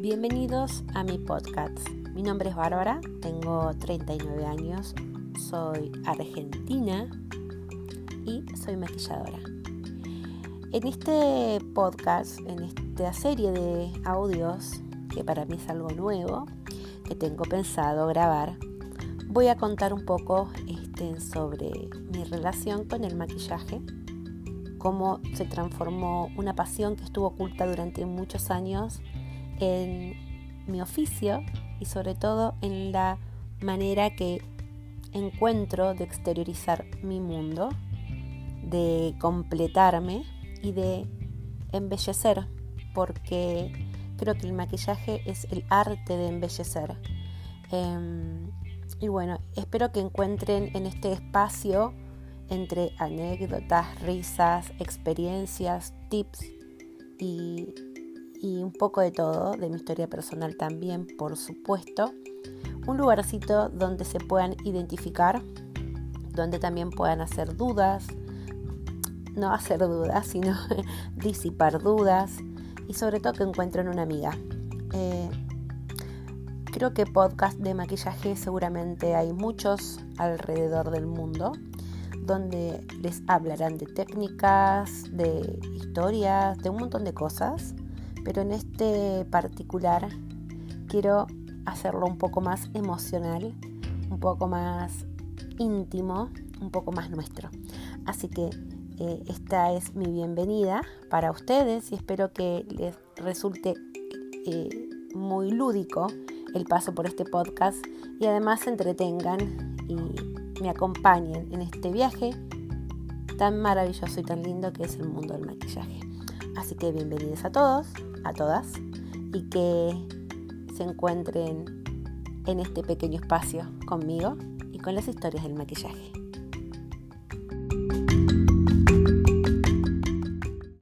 Bienvenidos a mi podcast. Mi nombre es Bárbara, tengo 39 años, soy argentina y soy maquilladora. En este podcast, en esta serie de audios, que para mí es algo nuevo, que tengo pensado grabar, voy a contar un poco este, sobre mi relación con el maquillaje, cómo se transformó una pasión que estuvo oculta durante muchos años en mi oficio y sobre todo en la manera que encuentro de exteriorizar mi mundo, de completarme y de embellecer, porque creo que el maquillaje es el arte de embellecer. Em, y bueno, espero que encuentren en este espacio entre anécdotas, risas, experiencias, tips y y un poco de todo, de mi historia personal también, por supuesto. Un lugarcito donde se puedan identificar, donde también puedan hacer dudas, no hacer dudas, sino disipar dudas y sobre todo que encuentren una amiga. Eh, creo que podcast de maquillaje seguramente hay muchos alrededor del mundo donde les hablarán de técnicas, de historias, de un montón de cosas pero en este particular quiero hacerlo un poco más emocional, un poco más íntimo, un poco más nuestro. Así que eh, esta es mi bienvenida para ustedes y espero que les resulte eh, muy lúdico el paso por este podcast y además se entretengan y me acompañen en este viaje tan maravilloso y tan lindo que es el mundo del maquillaje. Así que bienvenidos a todos a todas y que se encuentren en este pequeño espacio conmigo y con las historias del maquillaje.